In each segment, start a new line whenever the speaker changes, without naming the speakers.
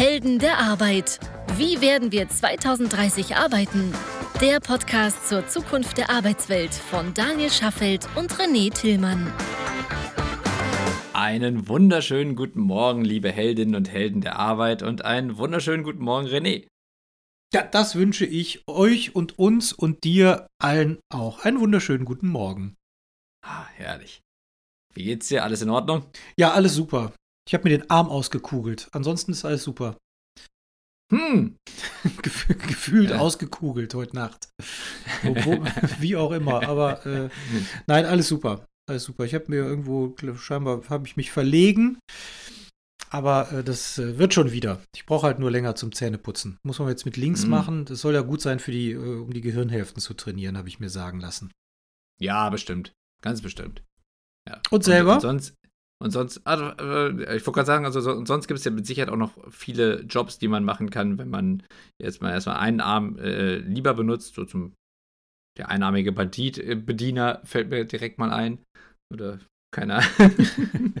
Helden der Arbeit. Wie werden wir 2030 arbeiten? Der Podcast zur Zukunft der Arbeitswelt von Daniel Schaffelt und René Tillmann.
Einen wunderschönen guten Morgen, liebe Heldinnen und Helden der Arbeit und einen wunderschönen guten Morgen, René.
Ja, das wünsche ich euch und uns und dir allen auch. Einen wunderschönen guten Morgen.
Ah, herrlich. Wie geht's dir? Alles in Ordnung?
Ja, alles super. Ich habe mir den Arm ausgekugelt. Ansonsten ist alles super.
Hm.
Gefühlt ja. ausgekugelt heute Nacht. Wo, wo, wie auch immer. Aber äh, nein, alles super. Alles super. Ich habe mir irgendwo, scheinbar habe ich mich verlegen. Aber äh, das äh, wird schon wieder. Ich brauche halt nur länger zum Zähneputzen. Muss man jetzt mit links mhm. machen. Das soll ja gut sein, für die, äh, um die Gehirnhälften zu trainieren, habe ich mir sagen lassen.
Ja, bestimmt. Ganz bestimmt.
Ja. Und selber?
Und, und sonst, und sonst, also, äh, ich wollte gerade sagen, also so, sonst gibt es ja mit Sicherheit auch noch viele Jobs, die man machen kann, wenn man jetzt mal erstmal einen Arm äh, lieber benutzt, so zum der einarmige Bandit-Bediener fällt mir direkt mal ein. Oder keine Ahnung.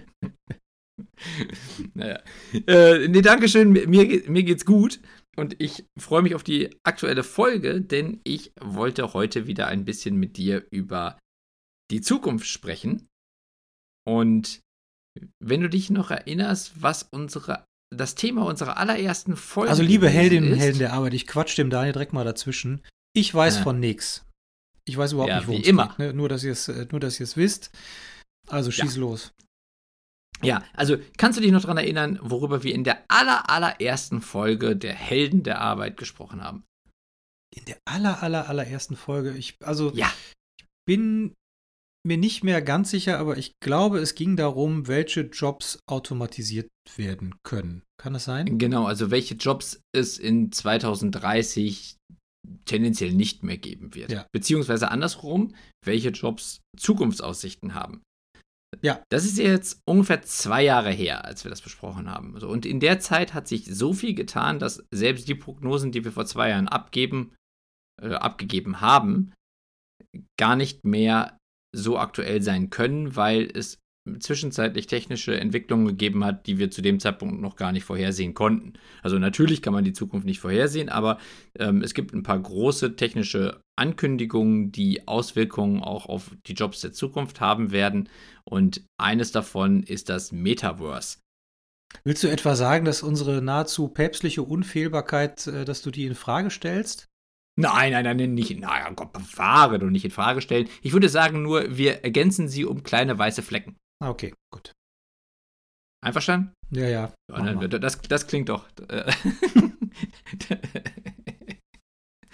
naja. Äh, nee, Dankeschön. Mir, mir geht's gut. Und ich freue mich auf die aktuelle Folge, denn ich wollte heute wieder ein bisschen mit dir über die Zukunft sprechen. Und wenn du dich noch erinnerst, was unsere das Thema unserer allerersten Folge
Also liebe Heldinnen und Helden der Arbeit, ich quatsch dem Daniel direkt mal dazwischen. Ich weiß ja. von nichts. Ich weiß überhaupt
ja,
nicht, worum
es immer.
geht. Ne? Nur, dass ihr es äh, nur, dass ihr es wisst. Also schieß ja. los.
Ja, also kannst du dich noch daran erinnern, worüber wir in der aller, allerersten Folge der Helden der Arbeit gesprochen haben?
In der aller, aller, allerersten Folge? Ich, also,
ja.
ich bin mir nicht mehr ganz sicher, aber ich glaube, es ging darum, welche Jobs automatisiert werden können. Kann das sein?
Genau, also welche Jobs es in 2030 tendenziell nicht mehr geben wird. Ja. Beziehungsweise andersrum, welche Jobs Zukunftsaussichten haben.
Ja.
Das ist jetzt ungefähr zwei Jahre her, als wir das besprochen haben. Und in der Zeit hat sich so viel getan, dass selbst die Prognosen, die wir vor zwei Jahren abgeben, äh, abgegeben haben, gar nicht mehr so aktuell sein können, weil es zwischenzeitlich technische Entwicklungen gegeben hat, die wir zu dem Zeitpunkt noch gar nicht vorhersehen konnten. Also natürlich kann man die Zukunft nicht vorhersehen, aber ähm, es gibt ein paar große technische Ankündigungen, die Auswirkungen auch auf die Jobs der Zukunft haben werden. Und eines davon ist das Metaverse.
Willst du etwa sagen, dass unsere nahezu päpstliche Unfehlbarkeit, äh, dass du die in Frage stellst?
Nein, nein, nein, nicht. Naja, Gott bewahre und nicht in Frage stellen. Ich würde sagen nur, wir ergänzen sie um kleine weiße Flecken.
Ah, okay, gut.
Einverstanden?
Ja, ja.
ja das, das klingt doch. Äh,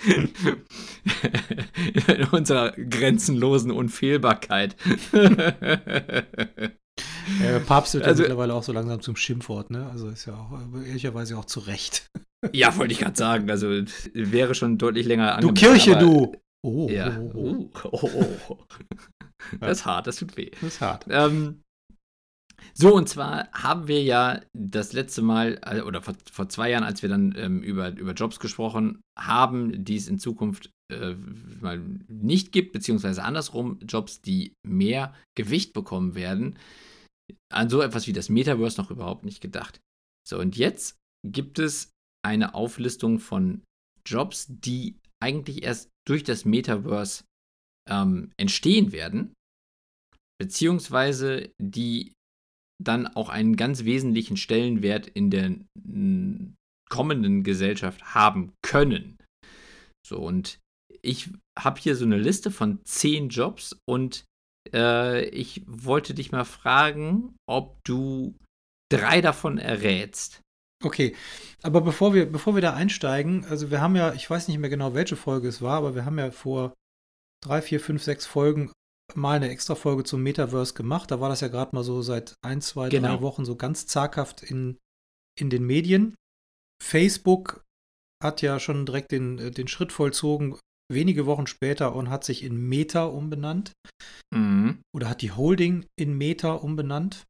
in unserer grenzenlosen Unfehlbarkeit.
Ja, Papst wird also, ja mittlerweile auch so langsam zum Schimpfwort, ne? Also ist ja auch ehrlicherweise auch zu Recht.
Ja, wollte ich gerade sagen. Also wäre schon deutlich länger
angemessen. Du Kirche, du!
Oh, ja. oh, oh, oh. oh. Das ist hart, das tut weh.
Das ist hart.
Ähm, so, und zwar haben wir ja das letzte Mal, äh, oder vor, vor zwei Jahren, als wir dann ähm, über, über Jobs gesprochen haben, die es in Zukunft äh, mal nicht gibt, beziehungsweise andersrum, Jobs, die mehr Gewicht bekommen werden, an so etwas wie das Metaverse noch überhaupt nicht gedacht. So, und jetzt gibt es eine Auflistung von Jobs, die eigentlich erst durch das Metaverse ähm, entstehen werden, beziehungsweise die dann auch einen ganz wesentlichen Stellenwert in der kommenden Gesellschaft haben können. So, und ich habe hier so eine Liste von zehn Jobs und äh, ich wollte dich mal fragen, ob du drei davon errätst.
Okay, aber bevor wir, bevor wir da einsteigen, also wir haben ja, ich weiß nicht mehr genau, welche Folge es war, aber wir haben ja vor drei, vier, fünf, sechs Folgen mal eine extra Folge zum Metaverse gemacht. Da war das ja gerade mal so seit ein, zwei, genau. drei Wochen so ganz zaghaft in, in den Medien. Facebook hat ja schon direkt den, äh, den Schritt vollzogen, wenige Wochen später und hat sich in Meta umbenannt. Mhm. Oder hat die Holding in Meta umbenannt.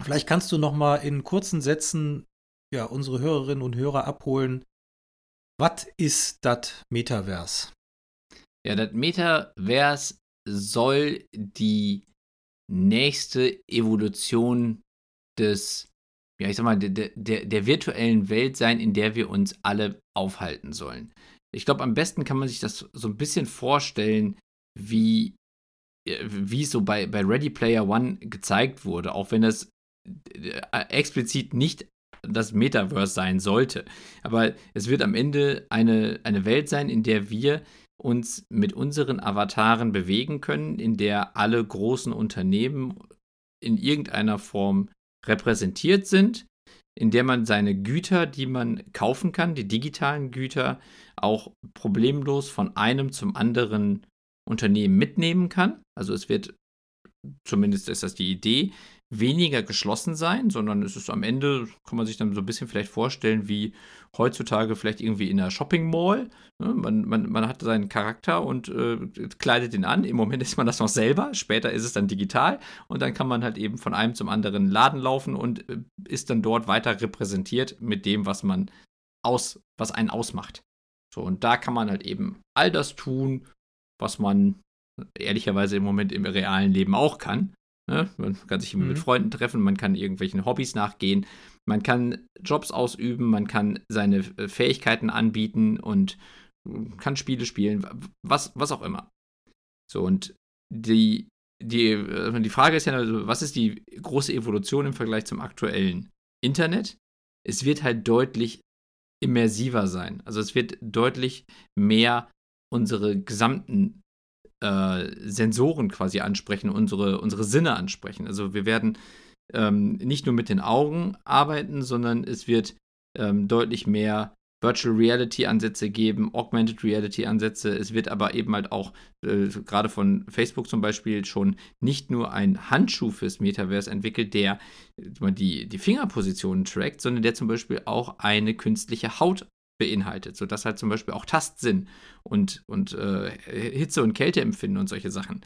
Vielleicht kannst du noch mal in kurzen Sätzen ja, unsere Hörerinnen und Hörer abholen. Was ist das Metaverse?
Ja, das Metaverse soll die nächste Evolution des ja, ich sag mal, der, der, der virtuellen Welt sein, in der wir uns alle aufhalten sollen. Ich glaube, am besten kann man sich das so ein bisschen vorstellen, wie, äh, wie es so bei, bei Ready Player One gezeigt wurde, auch wenn es äh, explizit nicht das Metaverse sein sollte. Aber es wird am Ende eine, eine Welt sein, in der wir uns mit unseren Avataren bewegen können, in der alle großen Unternehmen in irgendeiner Form repräsentiert sind, in der man seine Güter, die man kaufen kann, die digitalen Güter, auch problemlos von einem zum anderen Unternehmen mitnehmen kann. Also es wird, zumindest ist das die Idee, weniger geschlossen sein, sondern es ist am Ende, kann man sich dann so ein bisschen vielleicht vorstellen, wie heutzutage vielleicht irgendwie in einer Shopping Mall. Ne? Man, man, man hat seinen Charakter und äh, kleidet ihn an. Im Moment ist man das noch selber, später ist es dann digital und dann kann man halt eben von einem zum anderen Laden laufen und äh, ist dann dort weiter repräsentiert mit dem, was man aus, was einen ausmacht. So, und da kann man halt eben all das tun, was man ehrlicherweise im Moment im realen Leben auch kann. Ne? Man kann sich mhm. mit Freunden treffen, man kann irgendwelchen Hobbys nachgehen, man kann Jobs ausüben, man kann seine äh, Fähigkeiten anbieten und äh, kann Spiele spielen, was, was auch immer. So, und die, die, äh, die Frage ist ja, also, was ist die große Evolution im Vergleich zum aktuellen Internet? Es wird halt deutlich immersiver sein. Also es wird deutlich mehr unsere gesamten äh, Sensoren quasi ansprechen, unsere, unsere Sinne ansprechen. Also wir werden ähm, nicht nur mit den Augen arbeiten, sondern es wird ähm, deutlich mehr Virtual Reality Ansätze geben, Augmented Reality Ansätze. Es wird aber eben halt auch äh, gerade von Facebook zum Beispiel schon nicht nur ein Handschuh fürs Metaverse entwickelt, der äh, die, die Fingerpositionen trackt, sondern der zum Beispiel auch eine künstliche Haut beinhaltet, sodass halt zum Beispiel auch Tastsinn und, und äh, Hitze- und Kälteempfinden und solche Sachen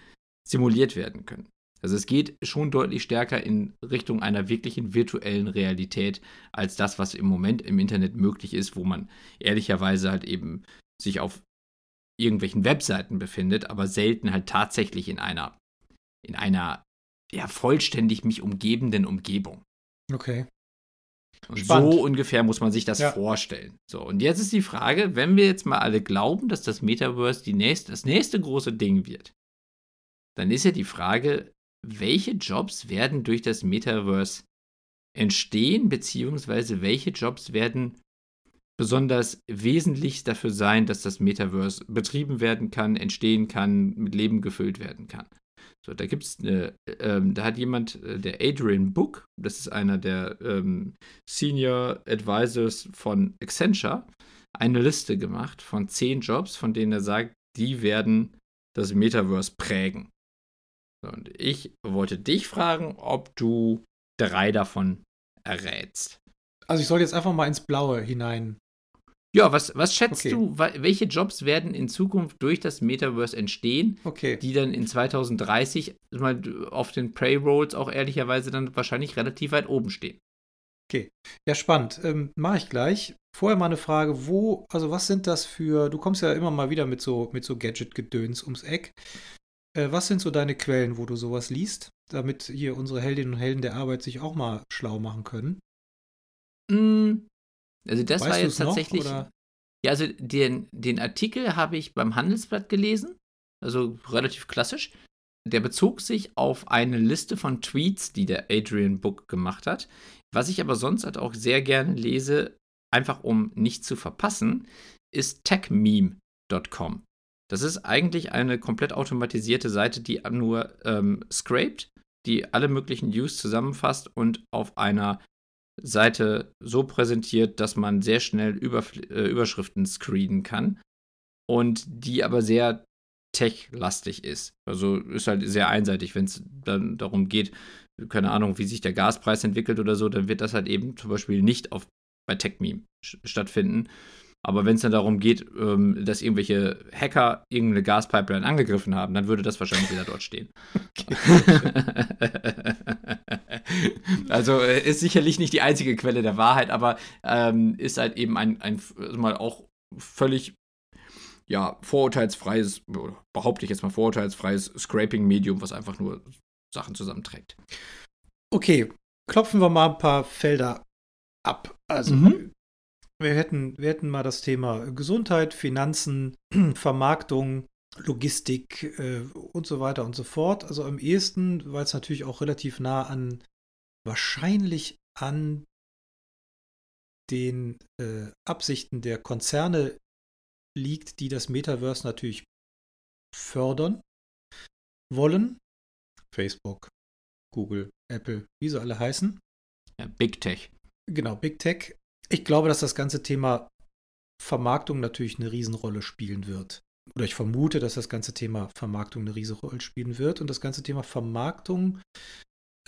simuliert werden können. Also es geht schon deutlich stärker in Richtung einer wirklichen virtuellen Realität als das, was im Moment im Internet möglich ist, wo man ehrlicherweise halt eben sich auf irgendwelchen Webseiten befindet, aber selten halt tatsächlich in einer, in einer ja, vollständig mich umgebenden Umgebung.
Okay.
So ungefähr muss man sich das ja. vorstellen. So, und jetzt ist die Frage, wenn wir jetzt mal alle glauben, dass das Metaverse die nächste, das nächste große Ding wird, dann ist ja die Frage, welche Jobs werden durch das Metaverse entstehen, beziehungsweise welche Jobs werden besonders wesentlich dafür sein, dass das Metaverse betrieben werden kann, entstehen kann, mit Leben gefüllt werden kann. So, da gibt es eine, ähm, da hat jemand, äh, der Adrian Book, das ist einer der ähm, Senior Advisors von Accenture, eine Liste gemacht von zehn Jobs, von denen er sagt, die werden das Metaverse prägen. So, und ich wollte dich fragen, ob du drei davon errätst.
Also ich soll jetzt einfach mal ins Blaue hinein
ja, was, was schätzt okay. du, welche Jobs werden in Zukunft durch das Metaverse entstehen,
okay.
die dann in 2030 mal auf den Payrolls auch ehrlicherweise dann wahrscheinlich relativ weit oben stehen?
Okay, ja, spannend. Ähm, Mache ich gleich. Vorher mal eine Frage, wo, also was sind das für, du kommst ja immer mal wieder mit so, mit so Gadget-Gedöns ums Eck. Äh, was sind so deine Quellen, wo du sowas liest, damit hier unsere Heldinnen und Helden der Arbeit sich auch mal schlau machen können?
Mm, also das weißt war jetzt tatsächlich. Noch, ja, also den, den Artikel habe ich beim Handelsblatt gelesen, also relativ klassisch. Der bezog sich auf eine Liste von Tweets, die der Adrian Book gemacht hat. Was ich aber sonst halt auch sehr gerne lese, einfach um nicht zu verpassen, ist techmeme.com. Das ist eigentlich eine komplett automatisierte Seite, die nur ähm, scraped, die alle möglichen News zusammenfasst und auf einer Seite so präsentiert, dass man sehr schnell Überf äh, Überschriften screenen kann und die aber sehr tech-lastig ist. Also ist halt sehr einseitig, wenn es dann darum geht, keine Ahnung, wie sich der Gaspreis entwickelt oder so, dann wird das halt eben zum Beispiel nicht auf, bei TechMeme stattfinden, aber wenn es dann darum geht, ähm, dass irgendwelche Hacker irgendeine Gaspipeline angegriffen haben, dann würde das wahrscheinlich wieder dort stehen. also äh, ist sicherlich nicht die einzige Quelle der Wahrheit, aber ähm, ist halt eben ein, ein also mal auch völlig ja, vorurteilsfreies, behaupte ich jetzt mal vorurteilsfreies Scraping-Medium, was einfach nur Sachen zusammenträgt.
Okay, klopfen wir mal ein paar Felder ab. Also mhm. wir, hätten, wir hätten mal das Thema Gesundheit, Finanzen, Vermarktung, Logistik äh, und so weiter und so fort. Also am ehesten, weil es natürlich auch relativ nah an, wahrscheinlich an den äh, Absichten der Konzerne liegt, die das Metaverse natürlich fördern wollen. Facebook, Google, Apple, wie sie alle heißen.
Ja, Big Tech.
Genau, Big Tech. Ich glaube, dass das ganze Thema Vermarktung natürlich eine Riesenrolle spielen wird. Oder ich vermute, dass das ganze Thema Vermarktung eine Riesenrolle spielen wird. Und das ganze Thema Vermarktung,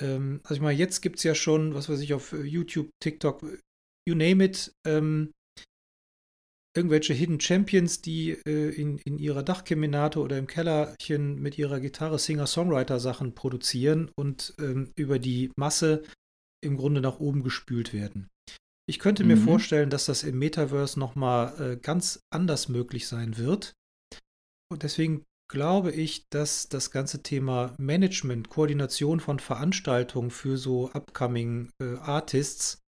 ähm, also ich meine, jetzt gibt es ja schon, was weiß ich, auf YouTube, TikTok, you name it, ähm, irgendwelche Hidden Champions, die äh, in, in ihrer Dachkeminate oder im Kellerchen mit ihrer Gitarre Singer-Songwriter-Sachen produzieren und ähm, über die Masse im Grunde nach oben gespült werden. Ich könnte mhm. mir vorstellen, dass das im Metaverse nochmal äh, ganz anders möglich sein wird. Und deswegen glaube ich, dass das ganze Thema Management, Koordination von Veranstaltungen für so upcoming äh, Artists,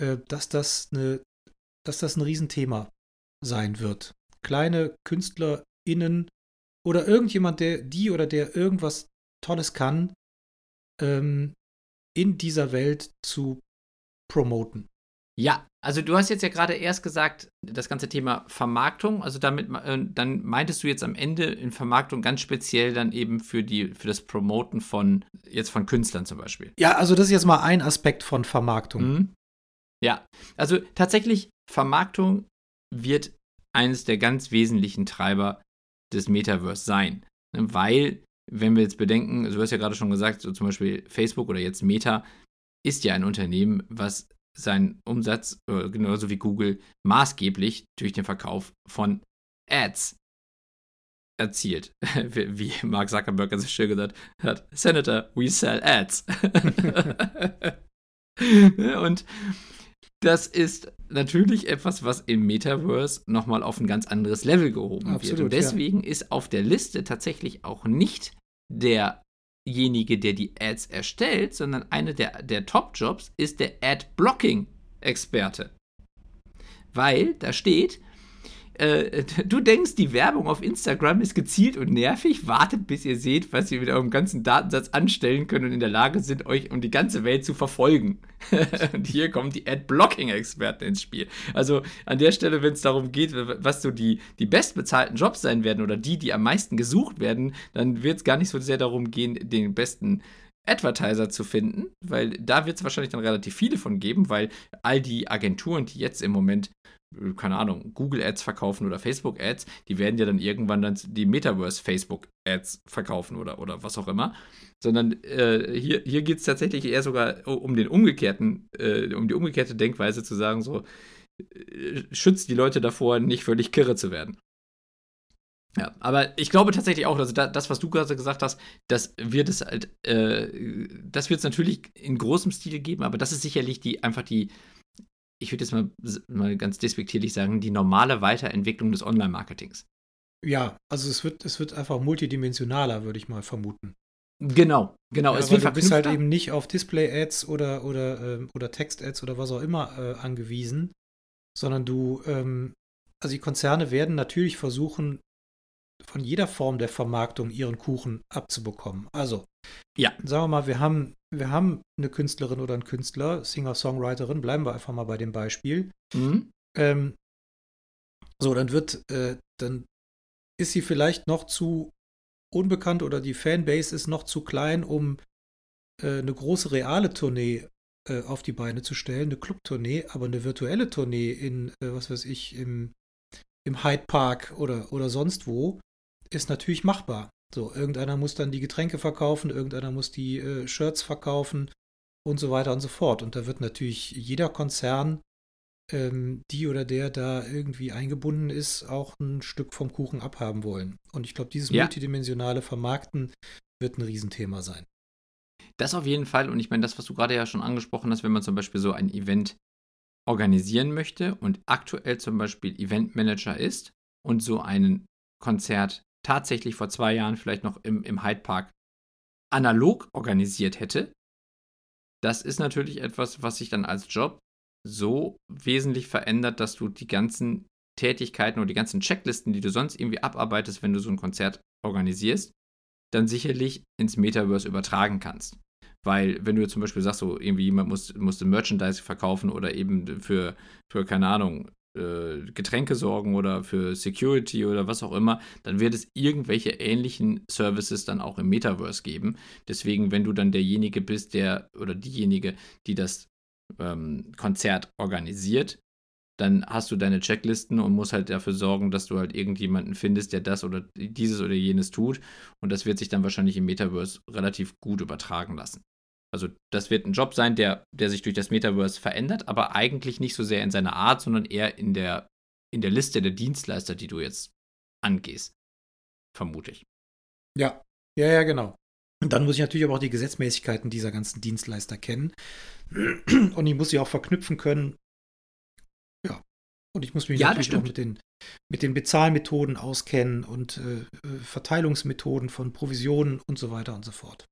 äh, dass das eine dass das ein Riesenthema sein wird. Kleine KünstlerInnen oder irgendjemand, der die oder der irgendwas Tolles kann, ähm, in dieser Welt zu promoten.
Ja, also du hast jetzt ja gerade erst gesagt, das ganze Thema Vermarktung, also damit, äh, dann meintest du jetzt am Ende in Vermarktung ganz speziell dann eben für die, für das Promoten von, jetzt von Künstlern zum Beispiel.
Ja, also das ist jetzt mal ein Aspekt von Vermarktung. Mhm.
Ja, also tatsächlich Vermarktung wird eines der ganz wesentlichen Treiber des Metaverse sein. Ne, weil, wenn wir jetzt bedenken, du hast ja gerade schon gesagt, so zum Beispiel Facebook oder jetzt Meta ist ja ein Unternehmen, was seinen Umsatz, äh, genauso wie Google, maßgeblich durch den Verkauf von Ads erzielt. Wie Mark Zuckerberg ganz schön gesagt hat, Senator, we sell ads. Und das ist natürlich etwas, was im Metaverse nochmal auf ein ganz anderes Level gehoben Absolut, wird. Und deswegen ja. ist auf der Liste tatsächlich auch nicht derjenige, der die Ads erstellt, sondern einer der, der Top-Jobs ist der Ad-Blocking-Experte. Weil da steht, äh, du denkst, die Werbung auf Instagram ist gezielt und nervig, wartet, bis ihr seht, was ihr mit eurem ganzen Datensatz anstellen könnt und in der Lage sind, euch um die ganze Welt zu verfolgen. und hier kommen die Ad-Blocking-Experten ins Spiel. Also an der Stelle, wenn es darum geht, was so die, die bestbezahlten Jobs sein werden oder die, die am meisten gesucht werden, dann wird es gar nicht so sehr darum gehen, den besten Advertiser zu finden, weil da wird es wahrscheinlich dann relativ viele von geben, weil all die Agenturen, die jetzt im Moment keine Ahnung, Google Ads verkaufen oder Facebook Ads, die werden ja dann irgendwann dann die Metaverse Facebook Ads verkaufen oder, oder was auch immer. Sondern äh, hier, hier geht es tatsächlich eher sogar um den umgekehrten, äh, um die umgekehrte Denkweise zu sagen, so, äh, schützt die Leute davor, nicht völlig kirre zu werden. Ja, aber ich glaube tatsächlich auch, also da, das, was du gerade gesagt hast, das wird es halt, äh, das wird es natürlich in großem Stil geben, aber das ist sicherlich die einfach die, ich würde jetzt mal, mal ganz despektierlich sagen, die normale Weiterentwicklung des Online-Marketings.
Ja, also es wird, es wird einfach multidimensionaler, würde ich mal vermuten.
Genau, genau.
Ja, es wird du bist halt eben nicht auf Display-Ads oder, oder, ähm, oder Text-Ads oder was auch immer äh, angewiesen, sondern du, ähm, also die Konzerne werden natürlich versuchen, von jeder Form der Vermarktung ihren Kuchen abzubekommen. Also, ja. sagen wir mal, wir haben, wir haben eine Künstlerin oder einen Künstler, Singer-Songwriterin, bleiben wir einfach mal bei dem Beispiel. Mhm. Ähm, so, dann wird, äh, dann ist sie vielleicht noch zu unbekannt oder die Fanbase ist noch zu klein, um äh, eine große reale Tournee äh, auf die Beine zu stellen, eine Clubtournee, aber eine virtuelle Tournee in, äh, was weiß ich, im, im Hyde Park oder, oder sonst wo, ist natürlich machbar. So, irgendeiner muss dann die Getränke verkaufen, irgendeiner muss die äh, Shirts verkaufen und so weiter und so fort. Und da wird natürlich jeder Konzern, ähm, die oder der da irgendwie eingebunden ist, auch ein Stück vom Kuchen abhaben wollen. Und ich glaube, dieses ja. multidimensionale Vermarkten wird ein Riesenthema sein.
Das auf jeden Fall. Und ich meine, das, was du gerade ja schon angesprochen hast, wenn man zum Beispiel so ein Event organisieren möchte und aktuell zum Beispiel Eventmanager ist und so ein Konzert tatsächlich vor zwei Jahren vielleicht noch im, im Hyde Park analog organisiert hätte, das ist natürlich etwas, was sich dann als Job so wesentlich verändert, dass du die ganzen Tätigkeiten oder die ganzen Checklisten, die du sonst irgendwie abarbeitest, wenn du so ein Konzert organisierst, dann sicherlich ins Metaverse übertragen kannst. Weil, wenn du zum Beispiel sagst, so irgendwie jemand muss, musste Merchandise verkaufen oder eben für, für keine Ahnung, äh, Getränke sorgen oder für Security oder was auch immer, dann wird es irgendwelche ähnlichen Services dann auch im Metaverse geben. Deswegen, wenn du dann derjenige bist, der oder diejenige, die das ähm, Konzert organisiert, dann hast du deine Checklisten und musst halt dafür sorgen, dass du halt irgendjemanden findest, der das oder dieses oder jenes tut. Und das wird sich dann wahrscheinlich im Metaverse relativ gut übertragen lassen. Also das wird ein Job sein, der, der sich durch das Metaverse verändert, aber eigentlich nicht so sehr in seiner Art, sondern eher in der, in der Liste der Dienstleister, die du jetzt angehst. Vermute ich.
Ja, ja, ja, genau. Und dann muss ich natürlich aber auch die Gesetzmäßigkeiten dieser ganzen Dienstleister kennen. Und ich muss sie auch verknüpfen können. Ja. Und ich muss mich
ja,
natürlich auch mit den, mit den Bezahlmethoden auskennen und äh, äh Verteilungsmethoden von Provisionen und so weiter und so fort.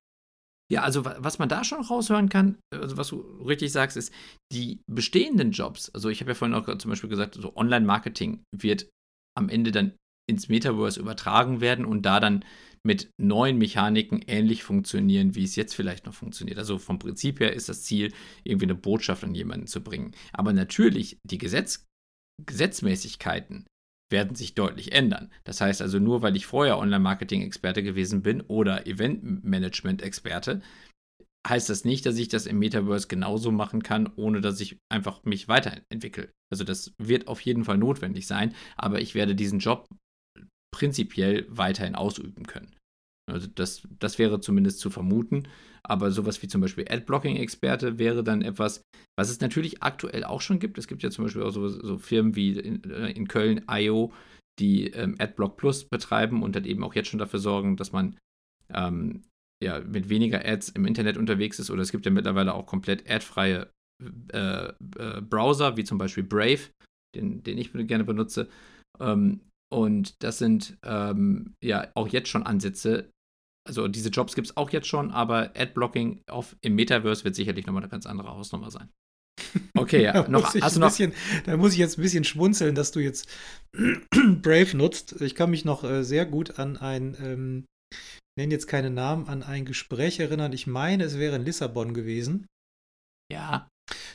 Ja, also was man da schon raushören kann, also was du richtig sagst, ist, die bestehenden Jobs, also ich habe ja vorhin auch zum Beispiel gesagt, so Online-Marketing wird am Ende dann ins Metaverse übertragen werden und da dann mit neuen Mechaniken ähnlich funktionieren, wie es jetzt vielleicht noch funktioniert. Also vom Prinzip her ist das Ziel, irgendwie eine Botschaft an jemanden zu bringen. Aber natürlich, die Gesetz Gesetzmäßigkeiten werden sich deutlich ändern. Das heißt also, nur weil ich vorher Online-Marketing-Experte gewesen bin oder Event-Management-Experte, heißt das nicht, dass ich das im Metaverse genauso machen kann, ohne dass ich einfach mich weiterentwickle. Also das wird auf jeden Fall notwendig sein, aber ich werde diesen Job prinzipiell weiterhin ausüben können. Also das, das wäre zumindest zu vermuten. Aber sowas wie zum Beispiel Adblocking-Experte wäre dann etwas, was es natürlich aktuell auch schon gibt. Es gibt ja zum Beispiel auch so, so Firmen wie in, äh, in Köln IO, die ähm, Adblock Plus betreiben und dann eben auch jetzt schon dafür sorgen, dass man ähm, ja, mit weniger Ads im Internet unterwegs ist. Oder es gibt ja mittlerweile auch komplett adfreie äh, äh, Browser, wie zum Beispiel Brave, den, den ich gerne benutze. Ähm, und das sind ähm, ja auch jetzt schon Ansätze. Also diese Jobs gibt es auch jetzt schon, aber Adblocking auf, im Metaverse wird sicherlich nochmal eine ganz andere Hausnummer sein. Okay, ja.
noch, hast du noch bisschen, da muss ich jetzt ein bisschen schmunzeln, dass du jetzt Brave nutzt. Ich kann mich noch äh, sehr gut an ein, ähm, nenne jetzt keine Namen, an ein Gespräch erinnern. Ich meine, es wäre in Lissabon gewesen.
Ja.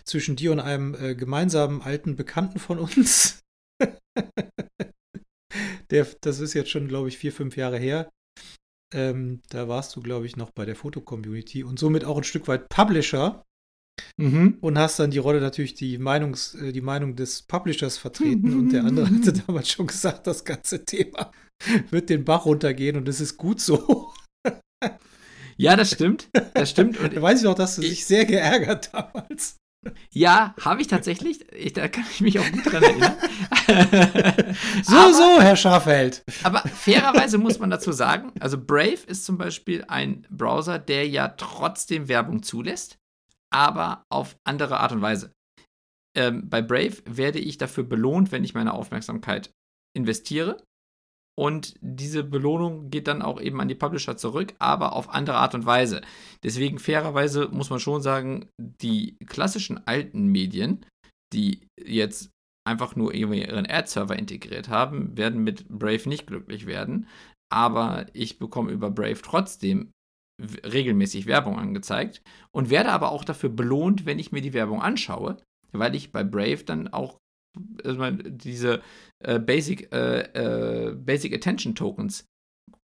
Zwischen dir und einem äh, gemeinsamen alten Bekannten von uns. Der, das ist jetzt schon, glaube ich, vier, fünf Jahre her. Ähm, da warst du, glaube ich, noch bei der Fotocommunity und somit auch ein Stück weit Publisher. Mhm. Und hast dann die Rolle natürlich die, Meinungs, äh, die Meinung des Publishers vertreten. und der andere hatte damals schon gesagt, das ganze Thema wird den Bach runtergehen und es ist gut so.
Ja, das stimmt. Das stimmt.
Und da weiß ich auch, dass du dich sehr geärgert damals.
Ja, habe ich tatsächlich. Ich, da kann ich mich auch gut dran erinnern.
so, aber, so, Herr Schafeld.
Aber fairerweise muss man dazu sagen, also Brave ist zum Beispiel ein Browser, der ja trotzdem Werbung zulässt, aber auf andere Art und Weise. Ähm, bei Brave werde ich dafür belohnt, wenn ich meine Aufmerksamkeit investiere. Und diese Belohnung geht dann auch eben an die Publisher zurück, aber auf andere Art und Weise. Deswegen fairerweise muss man schon sagen, die klassischen alten Medien, die jetzt einfach nur ihren Ad-Server integriert haben, werden mit Brave nicht glücklich werden. Aber ich bekomme über Brave trotzdem regelmäßig Werbung angezeigt und werde aber auch dafür belohnt, wenn ich mir die Werbung anschaue, weil ich bei Brave dann auch also diese äh, Basic, äh, äh, Basic Attention Tokens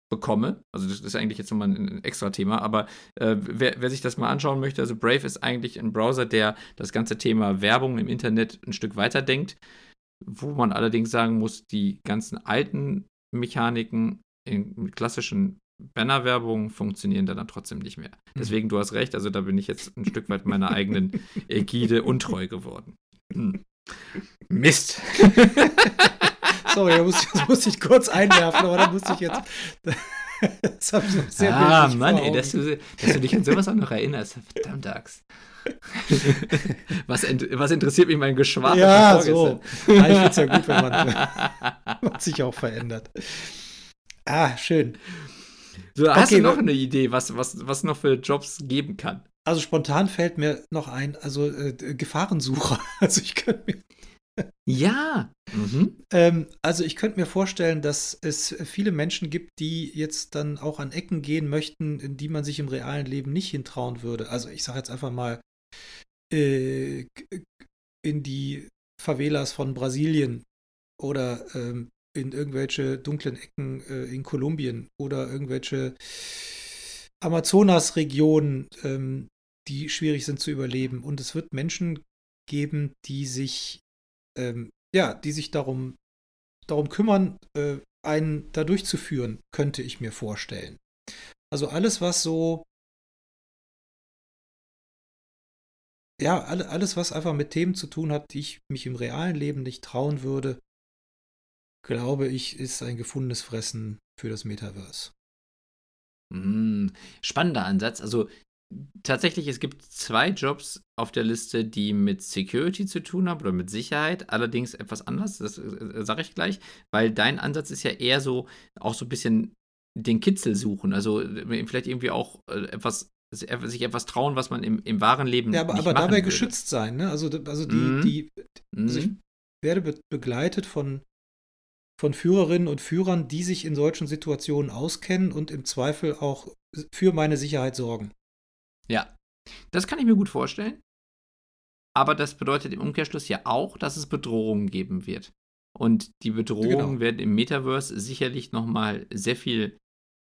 bekomme. Also das ist eigentlich jetzt nochmal ein extra Thema, aber äh, wer, wer, sich das mal anschauen möchte, also Brave ist eigentlich ein Browser, der das ganze Thema Werbung im Internet ein Stück weiter denkt, wo man allerdings sagen muss, die ganzen alten Mechaniken in klassischen Bannerwerbung funktionieren da dann trotzdem nicht mehr. Mhm. Deswegen, du hast recht, also da bin ich jetzt ein Stück weit meiner eigenen Ägide untreu geworden. Hm. Mist.
Sorry, da musste, das musste ich kurz einwerfen, aber da musste ich jetzt.
Das habe ich noch sehr Ah, Mann, ey, dass du, dass du dich an sowas auch noch erinnerst. Verdammt, Axt. Was, was, interessiert mich mein Geschwafel?
Ja, so. Ja, ich finde es ja gut, wenn man, man, sich auch verändert. Ah, schön.
So, hast okay, du noch eine Idee, was, was, was noch für Jobs geben kann?
Also spontan fällt mir noch ein, also äh, Gefahrensucher. Also ich könnte mir.
Ja. Mhm.
Ähm, also ich könnte mir vorstellen, dass es viele Menschen gibt, die jetzt dann auch an Ecken gehen möchten, in die man sich im realen Leben nicht hintrauen würde. Also ich sage jetzt einfach mal äh, in die Favelas von Brasilien oder ähm, in irgendwelche dunklen Ecken äh, in Kolumbien oder irgendwelche Amazonas-Regionen, ähm, die schwierig sind zu überleben. Und es wird Menschen geben, die sich, ähm, ja, die sich darum, darum kümmern, äh, einen da durchzuführen, könnte ich mir vorstellen. Also alles, was so, ja, alles, was einfach mit Themen zu tun hat, die ich mich im realen Leben nicht trauen würde, glaube ich, ist ein gefundenes Fressen für das Metaverse.
Mm, spannender Ansatz. Also tatsächlich, es gibt zwei Jobs auf der Liste, die mit Security zu tun haben oder mit Sicherheit, allerdings etwas anders, das äh, sage ich gleich, weil dein Ansatz ist ja eher so, auch so ein bisschen den Kitzel suchen, also äh, vielleicht irgendwie auch äh, etwas sich etwas trauen, was man im, im wahren Leben
ja, aber,
nicht
aber
machen
dabei
würde.
geschützt sein, ne? Also, also die,
Mhm.
die, also ich
Mhm.
werde be begleitet von, von Führerinnen und Führern, die sich in solchen Situationen auskennen und im Zweifel auch für meine Sicherheit sorgen.
Ja, das kann ich mir gut vorstellen. Aber das bedeutet im Umkehrschluss ja auch, dass es Bedrohungen geben wird. Und die Bedrohungen
Genau.
werden im Metaverse sicherlich noch mal sehr viel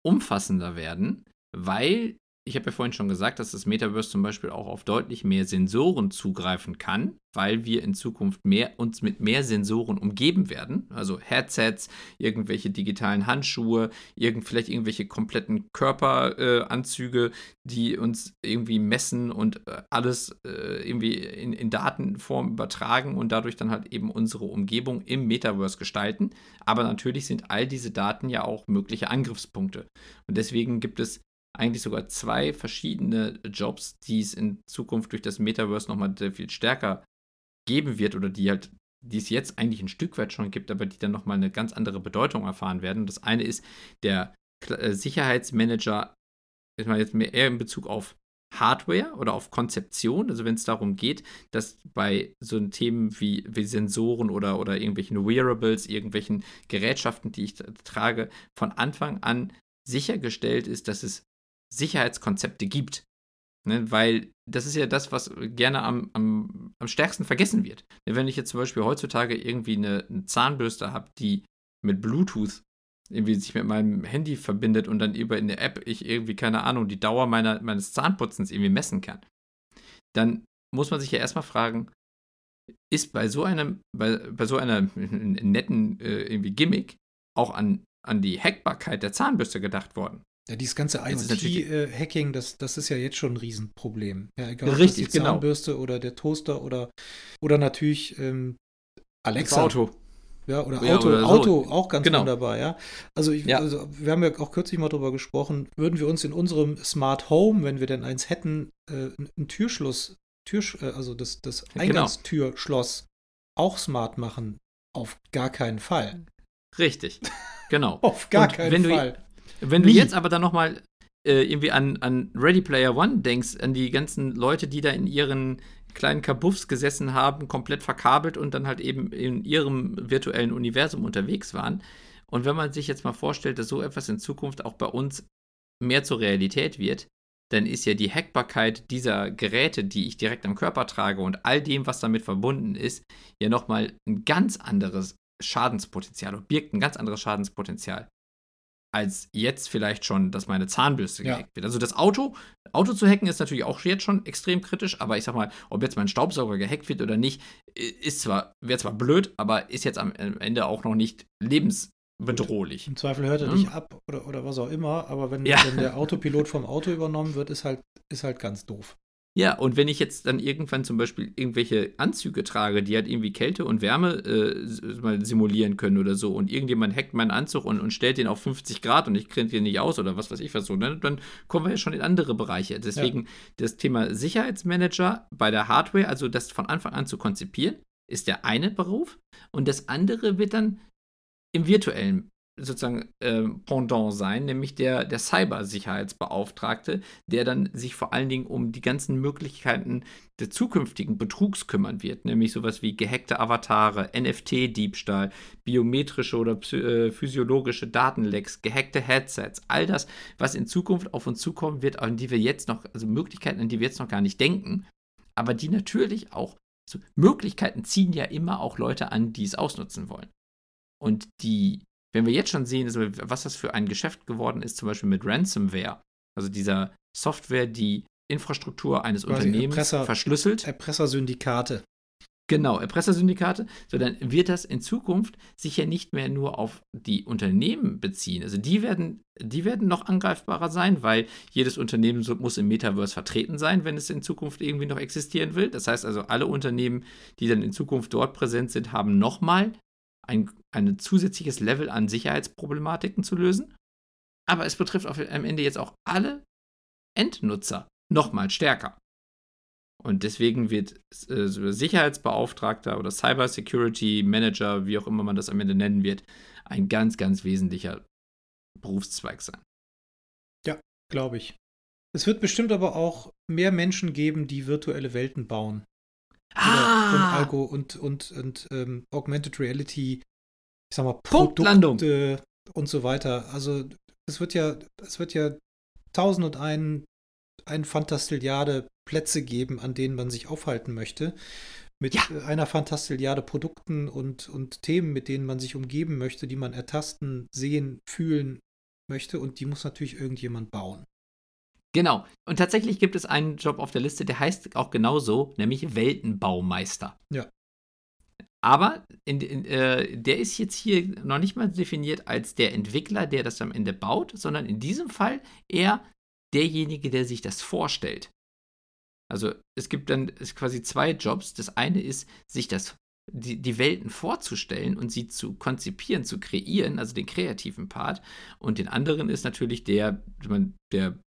umfassender werden, weil ich habe ja vorhin schon gesagt, dass das Metaverse zum Beispiel auch auf deutlich mehr Sensoren zugreifen kann, weil wir in Zukunft mehr, uns mit mehr Sensoren umgeben werden. Also Headsets, irgendwelche digitalen Handschuhe, irgend, vielleicht irgendwelche kompletten Körperanzüge, äh, die uns irgendwie messen und äh, alles äh, irgendwie in, in Datenform übertragen und dadurch dann halt eben unsere Umgebung im Metaverse gestalten. Aber natürlich sind all diese Daten ja auch mögliche Angriffspunkte. Und deswegen gibt es eigentlich sogar zwei verschiedene Jobs, die es in Zukunft durch das Metaverse nochmal viel stärker geben wird oder die halt, die es jetzt eigentlich ein Stück weit schon gibt, aber die dann nochmal eine ganz andere Bedeutung erfahren werden. Das eine ist der äh, Sicherheitsmanager, ich meine jetzt eher in Bezug auf Hardware oder auf Konzeption, also wenn es darum geht, dass bei so Themen wie, wie Sensoren oder, oder irgendwelchen Wearables, irgendwelchen Gerätschaften, die ich tra- trage, von Anfang an sichergestellt ist, dass es Sicherheitskonzepte gibt. Ne, weil das ist ja das, was gerne am, am, am stärksten vergessen wird. Ne, Wenn ich jetzt zum Beispiel heutzutage irgendwie eine, eine Zahnbürste habe, die mit Bluetooth irgendwie sich mit meinem Handy verbindet und dann über eine App ich irgendwie, keine Ahnung, die Dauer meiner, meines Zahnputzens irgendwie messen kann, dann muss man sich ja erstmal fragen, ist bei so einem, bei, bei so einer netten äh, irgendwie Gimmick auch an, an die Hackbarkeit der Zahnbürste gedacht worden?
Ja, dieses ganze IoT-Hacking, das, das ist ja jetzt schon ein Riesenproblem. Ja, egal,
Richtig,
die
genau.
Zahnbürste oder der Toaster oder, oder natürlich ähm, Alexa.
Das Auto.
Ja, oder
Ja,
Auto,
oder so.
Auto auch ganz
Genau.
wunderbar, ja. Also, ich,
Ja.
also wir haben ja auch kürzlich mal drüber gesprochen, würden wir uns in unserem Smart Home, wenn wir denn eins hätten, äh, einen Türschluss, Türsch, äh, also das, das
Genau.
Eingangstürschloss auch smart machen? Auf gar keinen Fall.
Richtig. Genau.
Auf gar
Und
keinen Fall.
Wenn du
Nie.
jetzt aber dann nochmal äh, irgendwie an, an Ready Player One denkst, an die ganzen Leute, die da in ihren kleinen Kabuffs gesessen haben, komplett verkabelt und dann halt eben in ihrem virtuellen Universum unterwegs waren. Und wenn man sich jetzt mal vorstellt, dass so etwas in Zukunft auch bei uns mehr zur Realität wird, dann ist ja die Hackbarkeit dieser Geräte, die ich direkt am Körper trage und all dem, was damit verbunden ist, ja nochmal ein ganz anderes Schadenspotenzial und birgt ein ganz anderes Schadenspotenzial als jetzt vielleicht schon, dass meine Zahnbürste
Ja.
gehackt wird. Also das Auto, Auto zu hacken ist natürlich auch jetzt schon extrem kritisch, aber ich sag mal, ob jetzt mein Staubsauger gehackt wird oder nicht, ist zwar, wäre zwar blöd, aber ist jetzt am Ende auch noch nicht lebensbedrohlich.
Im Zweifel hört er
Hm.
dich ab oder, oder was auch immer, aber wenn,
Ja.
wenn der Autopilot vom Auto übernommen wird, ist halt, ist halt ganz doof.
Ja, und wenn ich jetzt dann irgendwann zum Beispiel irgendwelche Anzüge trage, die halt irgendwie Kälte und Wärme äh, mal simulieren können oder so, und irgendjemand hackt meinen Anzug und, und stellt den auf 50 Grad und ich kriege den nicht aus oder was weiß ich was so, ne? dann kommen wir ja schon in andere Bereiche. Deswegen das Thema Sicherheitsmanager bei der Hardware, also das von Anfang an zu konzipieren, ist der eine Beruf und das andere wird dann im virtuellen sozusagen äh, Pendant sein, nämlich der, der Cybersicherheitsbeauftragte, der dann sich vor allen Dingen um die ganzen Möglichkeiten der zukünftigen Betrugs kümmern wird, nämlich sowas wie gehackte Avatare, NFT-Diebstahl, biometrische oder äh, physiologische Datenlecks, gehackte Headsets, all das, was in Zukunft auf uns zukommen wird, an die wir jetzt noch, also Möglichkeiten, an die wir jetzt noch gar nicht denken, aber die natürlich auch, also Möglichkeiten ziehen ja immer auch Leute an, die es ausnutzen wollen. Und die, wenn wir jetzt schon sehen, was das für ein Geschäft geworden ist, zum Beispiel mit Ransomware, also dieser Software, die Infrastruktur eines Quasi Unternehmens Erpresser, verschlüsselt.
Erpressersyndikate.
Genau, Erpressersyndikate, sondern wird das in Zukunft sich ja nicht mehr nur auf die Unternehmen beziehen. Also die werden, die werden noch angreifbarer sein, weil jedes Unternehmen so, muss im Metaverse vertreten sein, wenn es in Zukunft irgendwie noch existieren will. Das heißt also, alle Unternehmen, die dann in Zukunft dort präsent sind, haben nochmal ein, ein zusätzliches Level an Sicherheitsproblematiken zu lösen. Aber es betrifft am Ende jetzt auch alle Endnutzer nochmal stärker. Und deswegen wird äh, Sicherheitsbeauftragter oder Cyber Security Manager, wie auch immer man das am Ende nennen wird, ein ganz, ganz wesentlicher Berufszweig sein.
Ja, glaube ich. Es wird bestimmt aber auch mehr Menschen geben, die virtuelle Welten bauen. Ah. Und Algo und, und, und ähm, Augmented Reality, ich sag mal, Produkte und so weiter. Also es wird ja, es wird ja tausend und einen, ein Fantastilliarde Plätze geben, an denen man sich aufhalten möchte. Mit ja. einer Fantastilliarde Produkten und, und Themen, mit denen man sich umgeben möchte, die man ertasten, sehen, fühlen möchte. Und die muss natürlich irgendjemand bauen.
Genau. Und tatsächlich gibt es einen Job auf der Liste, der heißt auch genauso, nämlich Weltenbaumeister.
Ja.
Aber in, in, äh, der ist jetzt hier noch nicht mal definiert als der Entwickler, der das am Ende baut, sondern in diesem Fall eher derjenige, der sich das vorstellt. Also es gibt dann quasi zwei Jobs. Das eine ist, sich das, die, die Welten vorzustellen und sie zu konzipieren, zu kreieren, also den kreativen Part. Und den anderen ist natürlich der, der,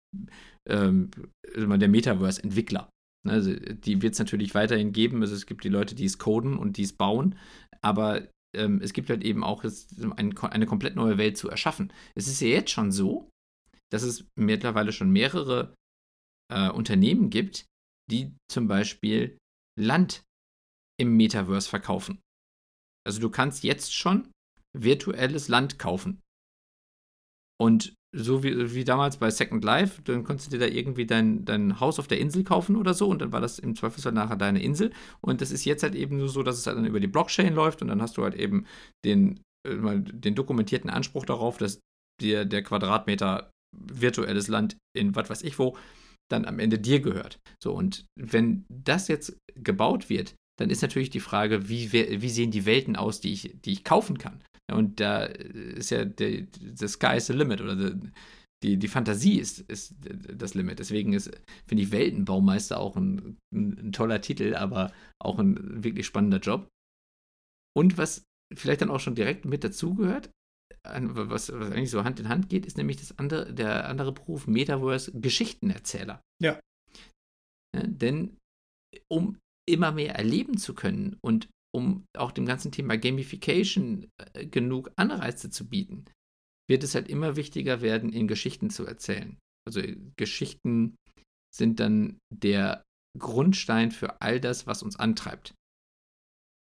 ähm, der Metaverse-Entwickler. Also die wird es natürlich weiterhin geben. Also es gibt die Leute, die es coden und die es bauen, aber ähm, es gibt halt eben auch ein, eine komplett neue Welt zu erschaffen. Es ist ja jetzt schon so, dass es mittlerweile schon mehrere äh, Unternehmen gibt, die zum Beispiel Land im Metaverse verkaufen. Also du kannst jetzt schon virtuelles Land kaufen. Und so wie, wie damals bei Second Life, dann konntest du dir da irgendwie dein, dein Haus auf der Insel kaufen oder so und dann war das im Zweifelsfall nachher deine Insel. Und das ist jetzt halt eben nur so, dass es halt dann über die Blockchain läuft und dann hast du halt eben den, äh, den dokumentierten Anspruch darauf, dass dir der Quadratmeter virtuelles Land in was weiß ich wo dann am Ende dir gehört. So, und wenn das jetzt gebaut wird, dann ist natürlich die Frage, wie, wie sehen die Welten aus, die ich, die ich kaufen kann. Und da ist ja the, the sky is the limit oder the, die, die Fantasie ist, ist das Limit. Deswegen ist, finde ich, Weltenbaumeister auch ein, ein, ein toller Titel, aber auch ein wirklich spannender Job. Und was vielleicht dann auch schon direkt mit dazugehört, was, was eigentlich so Hand in Hand geht, ist nämlich das andere, der andere Beruf Metaverse Geschichtenerzähler.
Ja.
ja. Denn um immer mehr erleben zu können und um auch dem ganzen Thema Gamification äh, genug Anreize zu bieten, wird es halt immer wichtiger werden, in Geschichten zu erzählen. Also Geschichten sind dann der Grundstein für all das, was uns antreibt.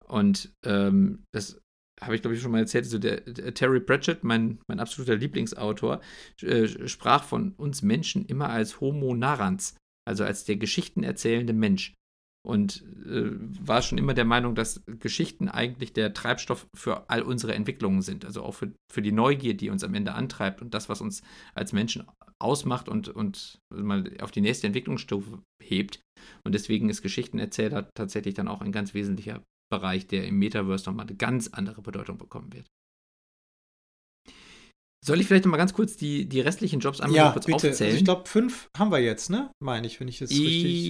Und ähm, das habe ich glaube ich schon mal erzählt, also der, der, Terry Pratchett, mein, mein absoluter Lieblingsautor, äh, sprach von uns Menschen immer als Homo narrans, also als der Geschichten erzählende Mensch. Und äh, war schon immer der Meinung, dass Geschichten eigentlich der Treibstoff für all unsere Entwicklungen sind. Also auch für, für die Neugier, die uns am Ende antreibt und das, was uns als Menschen ausmacht und, und mal auf die nächste Entwicklungsstufe hebt. Und deswegen ist Geschichtenerzähler tatsächlich dann auch ein ganz wesentlicher Bereich, der im Metaverse nochmal eine ganz andere Bedeutung bekommen wird. Soll ich vielleicht noch mal ganz kurz die, die restlichen Jobs einmal
ja,
kurz
bitte.
aufzählen? Also
ich glaube, fünf haben wir jetzt, ne? Meine ich, wenn ich das richtig.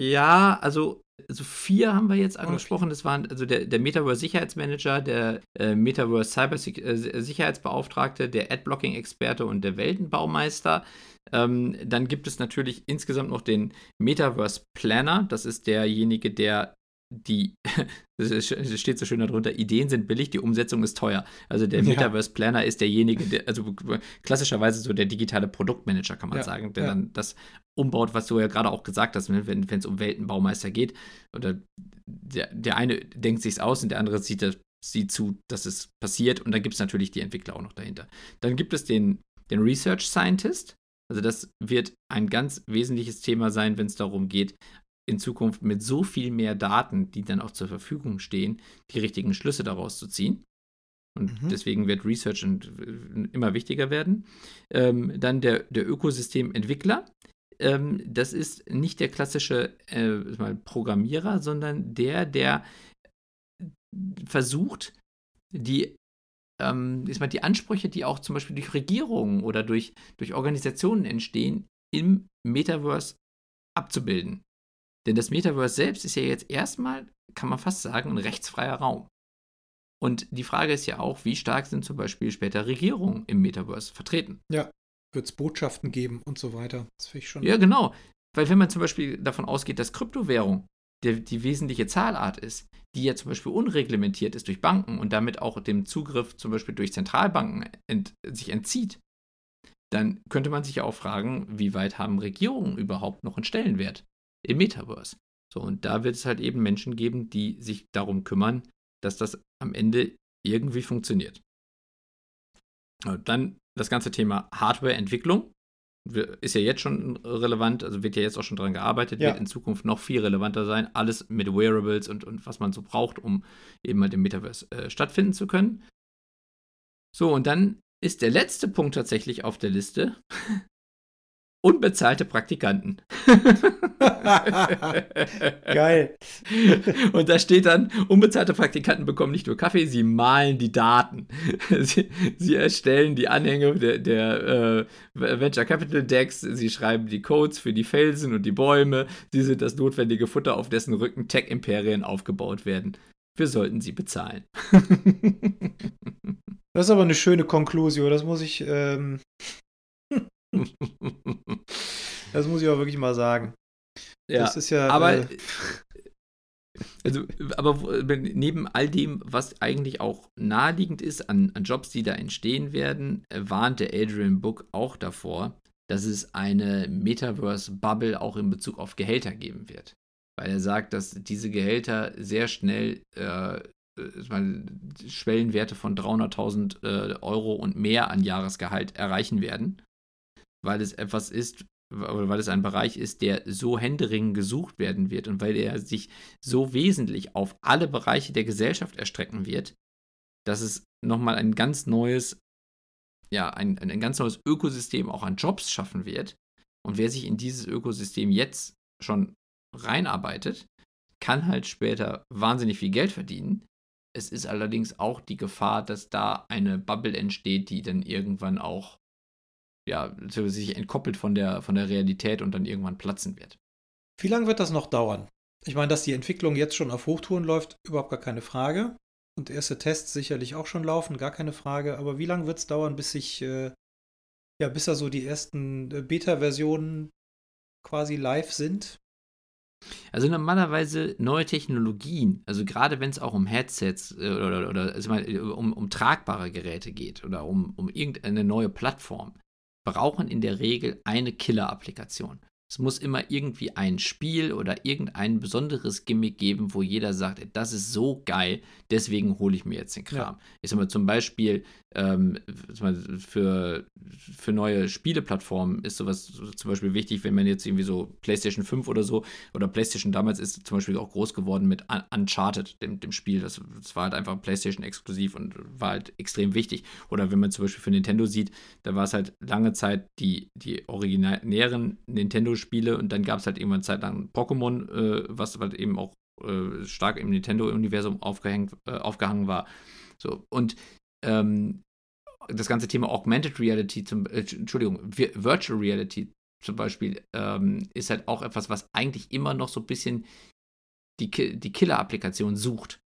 Ja, also, also vier haben wir jetzt angesprochen. Das waren also der, der Metaverse Sicherheitsmanager, der äh, Metaverse Cyber äh, Sicherheitsbeauftragte, der Adblocking-Experte und der Weltenbaumeister. Ähm, dann gibt es natürlich insgesamt noch den Metaverse Planner. Das ist derjenige, der die, es steht so schön darunter, Ideen sind billig, die Umsetzung ist teuer. Also der Metaverse Planner ist derjenige, der, also klassischerweise so der digitale Produktmanager, kann man ja, sagen, der ja. dann das umbaut, was du ja gerade auch gesagt hast, wenn es um Weltenbaumeister geht. Oder der, der eine denkt sich's aus und der andere sieht, sieht zu, dass es passiert. Und dann gibt es natürlich die Entwickler auch noch dahinter. Dann gibt es den, den Research Scientist. Also das wird ein ganz wesentliches Thema sein, wenn es darum geht, in Zukunft mit so viel mehr Daten, die dann auch zur Verfügung stehen, die richtigen Schlüsse daraus zu ziehen. Und mhm. deswegen wird Research immer wichtiger werden. Ähm, dann der, der Ökosystementwickler. Ähm, das ist nicht der klassische äh, Programmierer, sondern der, der versucht, die, ähm, mal die Ansprüche, die auch zum Beispiel durch Regierungen oder durch, durch Organisationen entstehen, im Metaverse abzubilden. Denn das Metaverse selbst ist ja jetzt erstmal, kann man fast sagen, ein rechtsfreier Raum. Und die Frage ist ja auch, wie stark sind zum Beispiel später Regierungen im Metaverse vertreten?
Ja, wird es Botschaften geben und so weiter. Das finde ich schon.
Ja, genau. Weil wenn man zum Beispiel davon ausgeht, dass Kryptowährung der, die wesentliche Zahlart ist, die ja zum Beispiel unreglementiert ist durch Banken und damit auch dem Zugriff zum Beispiel durch Zentralbanken ent, sich entzieht, dann könnte man sich ja auch fragen, wie weit haben Regierungen überhaupt noch einen Stellenwert? Im Metaverse. So, und da wird es halt eben Menschen geben, die sich darum kümmern, dass das am Ende irgendwie funktioniert. Dann das ganze Thema Hardware-Entwicklung ist ja jetzt schon relevant, also wird ja jetzt auch schon daran gearbeitet, ja. wird in Zukunft noch viel relevanter sein. Alles mit Wearables und, und was man so braucht, um eben halt im Metaverse äh, stattfinden zu können. So, und dann ist der letzte Punkt tatsächlich auf der Liste unbezahlte Praktikanten.
Geil.
Und da steht dann, unbezahlte Praktikanten bekommen nicht nur Kaffee, sie malen die Daten. Sie, sie erstellen die Anhänge der, der äh, Venture Capital Decks, sie schreiben die Codes für die Felsen und die Bäume, sie sind das notwendige Futter, auf dessen Rücken Tech-Imperien aufgebaut werden. Wir sollten sie bezahlen.
Das ist aber eine schöne Konklusion, das muss ich, ähm, das muss ich auch wirklich mal sagen.
Ja, das ist ja. Aber, äh, also, aber neben all dem, was eigentlich auch naheliegend ist an, an Jobs, die da entstehen werden, warnte Adrian Book auch davor, dass es eine Metaverse-Bubble auch in Bezug auf Gehälter geben wird. Weil er sagt, dass diese Gehälter sehr schnell äh, Schwellenwerte von 300.000 äh, Euro und mehr an Jahresgehalt erreichen werden weil es etwas ist, oder weil es ein Bereich ist, der so händeringend gesucht werden wird und weil er sich so wesentlich auf alle Bereiche der Gesellschaft erstrecken wird, dass es nochmal ein ganz neues, ja, ein, ein ganz neues Ökosystem auch an Jobs schaffen wird. Und wer sich in dieses Ökosystem jetzt schon reinarbeitet, kann halt später wahnsinnig viel Geld verdienen. Es ist allerdings auch die Gefahr, dass da eine Bubble entsteht, die dann irgendwann auch ja, sich entkoppelt von der, von der Realität und dann irgendwann platzen wird.
Wie lange wird das noch dauern? Ich meine, dass die Entwicklung jetzt schon auf Hochtouren läuft, überhaupt gar keine Frage. Und erste Tests sicherlich auch schon laufen, gar keine Frage. Aber wie lange wird es dauern, bis sich, äh, ja, bis da so die ersten äh, Beta-Versionen quasi live sind?
Also normalerweise neue Technologien, also gerade wenn es auch um Headsets äh, oder, oder, oder also um, um tragbare Geräte geht oder um, um irgendeine neue Plattform, brauchen in der Regel eine Killer-Applikation. Es muss immer irgendwie ein Spiel oder irgendein besonderes Gimmick geben, wo jeder sagt, das ist so geil, deswegen hole ich mir jetzt den Kram. Ja. Ich sag mal zum Beispiel ähm, für, für neue Spieleplattformen ist sowas zum Beispiel wichtig, wenn man jetzt irgendwie so PlayStation 5 oder so oder PlayStation damals ist zum Beispiel auch groß geworden mit Uncharted, dem, dem Spiel. Das, das war halt einfach PlayStation exklusiv und war halt extrem wichtig. Oder wenn man zum Beispiel für Nintendo sieht, da war es halt lange Zeit die, die originären Nintendo Spiele und dann gab es halt irgendwann Zeit lang Pokémon, äh, was halt eben auch äh, stark im Nintendo-Universum aufgehängt, äh, aufgehangen war. So, und ähm, das ganze Thema Augmented Reality, zum, äh, Entschuldigung, Virtual Reality zum Beispiel, ähm, ist halt auch etwas, was eigentlich immer noch so ein bisschen die, die Killer-Applikation sucht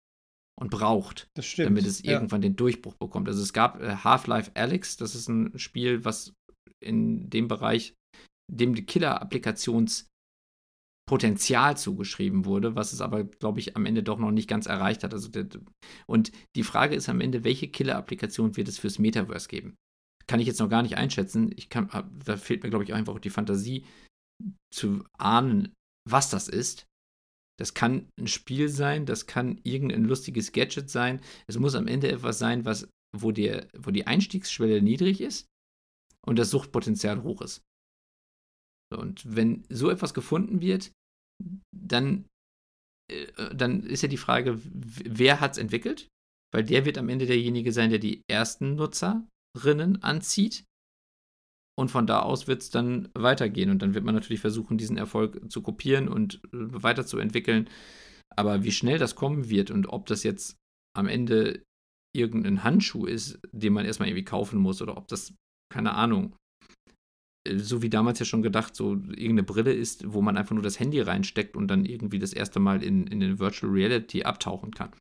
und braucht, damit es ja. irgendwann den Durchbruch bekommt. Also es gab äh, Half-Life Alyx, das ist ein Spiel, was in dem Bereich dem die Killer-Applikationspotenzial Potenzial zugeschrieben wurde, was es aber, glaube ich, am Ende doch noch nicht ganz erreicht hat. Also und die Frage ist am Ende, welche Killer-Applikation wird es fürs Metaverse geben? Kann ich jetzt noch gar nicht einschätzen. Ich kann, da fehlt mir, glaube ich, einfach die Fantasie zu ahnen, was das ist. Das kann ein Spiel sein, das kann irgendein lustiges Gadget sein. Es muss am Ende etwas sein, was, wo, der, wo die Einstiegsschwelle niedrig ist und das Suchtpotenzial hoch ist. Und wenn so etwas gefunden wird, dann, äh, dann ist ja die Frage, wer hat es entwickelt? Weil der wird am Ende derjenige sein, der die ersten Nutzerinnen anzieht. Und von da aus wird es dann weitergehen. Und dann wird man natürlich versuchen, diesen Erfolg zu kopieren und äh, weiterzuentwickeln. Aber wie schnell das kommen wird und ob das jetzt am Ende irgendein Handschuh ist, den man erstmal irgendwie kaufen muss, oder ob das, keine Ahnung, so wie damals ja schon gedacht, so irgendeine Brille ist, wo man einfach nur das Handy reinsteckt und dann irgendwie das erste Mal in, in den Virtual Reality abtauchen kann.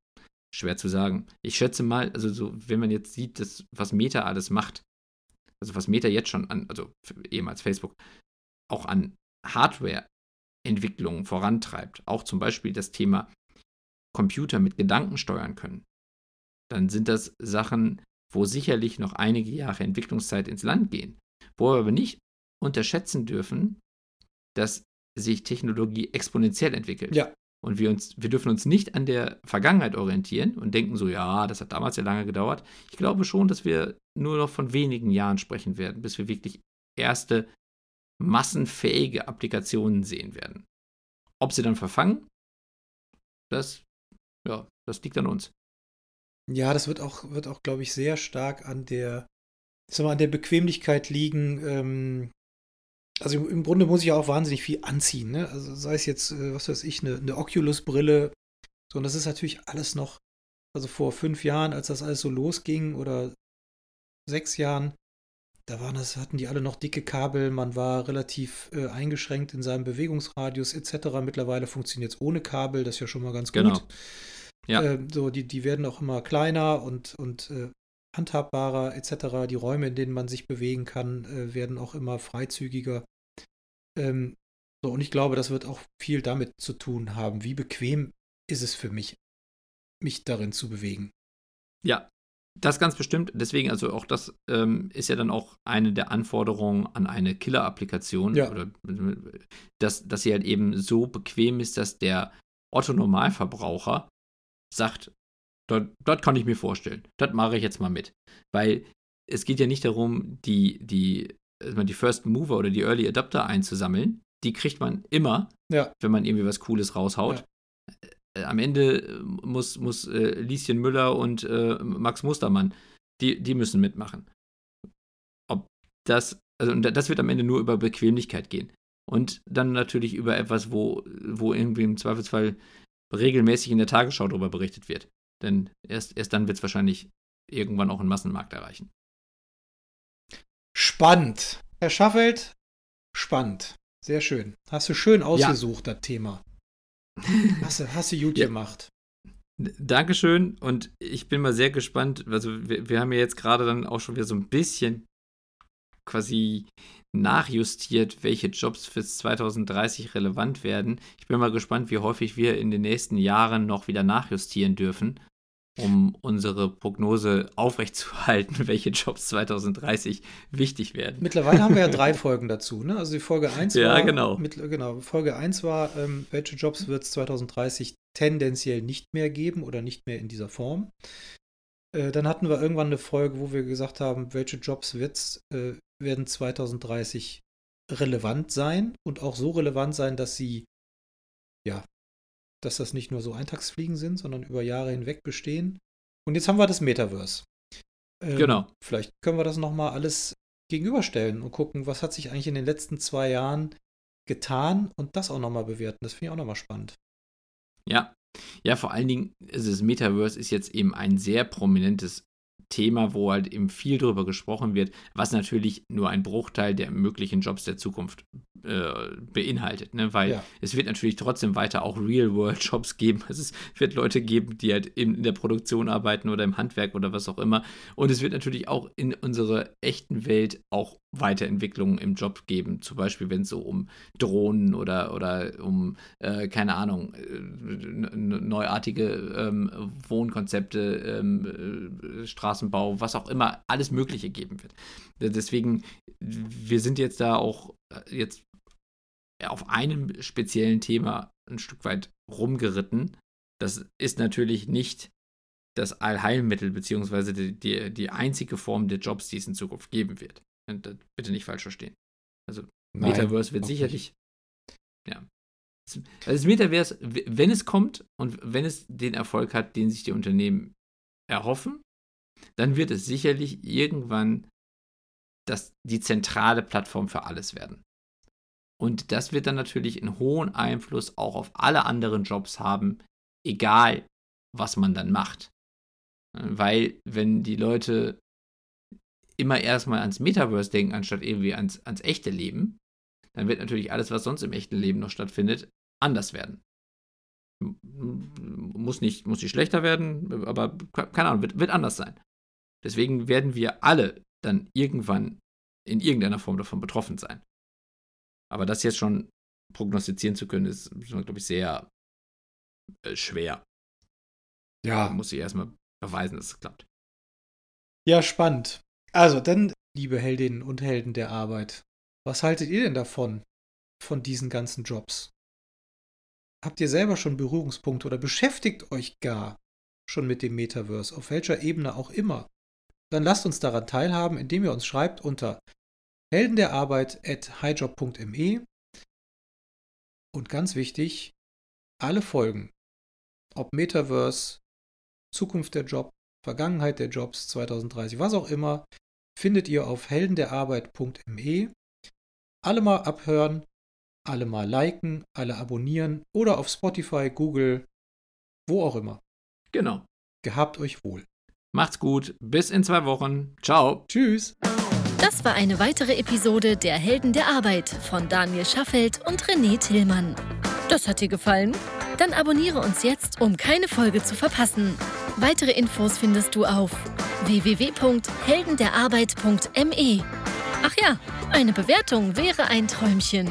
Schwer zu sagen. Ich schätze mal, also so, wenn man jetzt sieht, dass, was Meta alles macht, also was Meta jetzt schon an, also ehemals Facebook, auch an Hardware-Entwicklungen vorantreibt, auch zum Beispiel das Thema Computer mit Gedanken steuern können, dann sind das Sachen, wo sicherlich noch einige Jahre Entwicklungszeit ins Land gehen. Wo wir aber nicht unterschätzen dürfen, dass sich Technologie exponentiell entwickelt.
Ja.
Und wir, uns, wir dürfen uns nicht an der Vergangenheit orientieren und denken so, ja, das hat damals ja lange gedauert. Ich glaube schon, dass wir nur noch von wenigen Jahren sprechen werden, bis wir wirklich erste massenfähige Applikationen sehen werden. Ob sie dann verfangen, das, ja, das liegt an uns.
Ja, das wird auch, wird auch, glaube ich, sehr stark an der, sag mal, an der Bequemlichkeit liegen, ähm, also im Grunde muss ich auch wahnsinnig viel anziehen. Ne? Also sei es jetzt, äh, was weiß ich, eine, eine Oculus-Brille. So, und das ist natürlich alles noch, also vor fünf Jahren, als das alles so losging, oder sechs Jahren, da waren das, hatten die alle noch dicke Kabel, man war relativ äh, eingeschränkt in seinem Bewegungsradius etc. Mittlerweile funktioniert es ohne Kabel, das ist ja schon mal ganz gut. Genau. Ja. Äh, so, die, die werden auch immer kleiner und, und äh, handhabbarer etc. Die Räume, in denen man sich bewegen kann, äh, werden auch immer freizügiger. Ähm, so, und ich glaube, das wird auch viel damit zu tun haben. Wie bequem ist es für mich, mich darin zu bewegen?
Ja, das ganz bestimmt. Deswegen, also auch das ähm, ist ja dann auch eine der Anforderungen an eine Killer-Applikation.
Ja.
Oder dass, dass sie halt eben so bequem ist, dass der Otto-Normalverbraucher sagt, das kann ich mir vorstellen. Das mache ich jetzt mal mit. Weil es geht ja nicht darum, die, die also die First Mover oder die Early Adapter einzusammeln. Die kriegt man immer,
ja.
wenn man irgendwie was Cooles raushaut. Ja. Äh, am Ende äh, muss, muss äh, Lieschen Müller und äh, Max Mustermann, die, die müssen mitmachen. Ob das, also das wird am Ende nur über Bequemlichkeit gehen. Und dann natürlich über etwas, wo, wo irgendwie im Zweifelsfall regelmäßig in der Tagesschau darüber berichtet wird. Denn erst, erst dann wird es wahrscheinlich irgendwann auch einen Massenmarkt erreichen.
Spannend. Herr Schaffelt, spannend. Sehr schön. Hast du schön ausgesucht, ja. das Thema. Hast du, hast du gut ja. gemacht.
Dankeschön und ich bin mal sehr gespannt. Also, wir, wir haben ja jetzt gerade dann auch schon wieder so ein bisschen quasi nachjustiert, welche Jobs fürs 2030 relevant werden. Ich bin mal gespannt, wie häufig wir in den nächsten Jahren noch wieder nachjustieren dürfen um unsere Prognose aufrechtzuerhalten, welche Jobs 2030 wichtig werden.
Mittlerweile haben wir ja drei Folgen dazu. Ne? Also die Folge 1
ja,
war,
genau.
Mit, genau, Folge 1 war, ähm, welche Jobs wird es 2030 tendenziell nicht mehr geben oder nicht mehr in dieser Form. Äh, dann hatten wir irgendwann eine Folge, wo wir gesagt haben, welche Jobs wird's, äh, werden 2030 relevant sein und auch so relevant sein, dass sie ja dass das nicht nur so Eintagsfliegen sind, sondern über Jahre hinweg bestehen. Und jetzt haben wir das Metaverse.
Ähm, genau.
Vielleicht können wir das nochmal alles gegenüberstellen und gucken, was hat sich eigentlich in den letzten zwei Jahren getan und das auch nochmal bewerten. Das finde ich auch nochmal spannend.
Ja. Ja, vor allen Dingen, also das Metaverse ist jetzt eben ein sehr prominentes Thema, wo halt eben viel drüber gesprochen wird, was natürlich nur ein Bruchteil der möglichen Jobs der Zukunft äh, beinhaltet, ne? weil
Ja.
es wird natürlich trotzdem weiter auch Real-World-Jobs geben. Also es wird Leute geben, die halt in, der Produktion arbeiten oder im Handwerk oder was auch immer. Und es wird natürlich auch in unserer echten Welt auch Weiterentwicklungen im Job geben. Zum Beispiel, wenn es so um Drohnen oder, oder um, äh, keine Ahnung, äh, neuartige ähm, Wohnkonzepte, ähm, äh, Straßenbau, was auch immer, alles Mögliche geben wird. Deswegen, wir sind jetzt da auch äh, jetzt auf einem speziellen Thema ein Stück weit rumgeritten. Das ist natürlich nicht das Allheilmittel, beziehungsweise die, die, die einzige Form der Jobs, die es in Zukunft geben wird. Und das bitte nicht falsch verstehen. Also
Nein,
Metaverse wird sicherlich. Ja. Also das Metaverse, wenn es kommt und wenn es den Erfolg hat, den sich die Unternehmen erhoffen, dann wird es sicherlich irgendwann das, die zentrale Plattform für alles werden. Und das wird dann natürlich einen hohen Einfluss auch auf alle anderen Jobs haben, egal was man dann macht. Weil, wenn die Leute immer erstmal ans Metaverse denken, anstatt irgendwie ans, ans echte Leben, dann wird natürlich alles, was sonst im echten Leben noch stattfindet, anders werden. Muss nicht, muss nicht schlechter werden, aber ke- keine Ahnung, wird, wird anders sein. Deswegen werden wir alle dann irgendwann in irgendeiner Form davon betroffen sein. Aber das jetzt schon prognostizieren zu können, ist, glaube ich, sehr äh, schwer. Da
Ja,
muss ich erstmal beweisen, dass es klappt.
ja, spannend. Also, dann, liebe Heldinnen und Helden der Arbeit, was haltet ihr denn davon, von diesen ganzen Jobs? Habt ihr selber schon Berührungspunkte oder beschäftigt euch gar schon mit dem Metaverse, auf welcher Ebene auch immer? Dann lasst uns daran teilhaben, indem ihr uns schreibt unter heldenderarbeit.highjob.me und ganz wichtig, alle Folgen, ob Metaverse, Zukunft der Job, Vergangenheit der Jobs 2030, was auch immer, findet ihr auf heldenderarbeit.me. Alle mal abhören, alle mal liken, alle abonnieren oder auf Spotify, Google, wo auch immer.
Genau.
Gehabt euch wohl.
Macht's gut. Bis in zwei Wochen. Ciao.
Tschüss.
Das war eine weitere Episode der Helden der Arbeit von Daniel Schaffelt und René Tillmann. Das hat dir gefallen? Dann abonniere uns jetzt, um keine Folge zu verpassen. Weitere Infos findest du auf www.heldenderarbeit.me. Ach ja, eine Bewertung wäre ein Träumchen.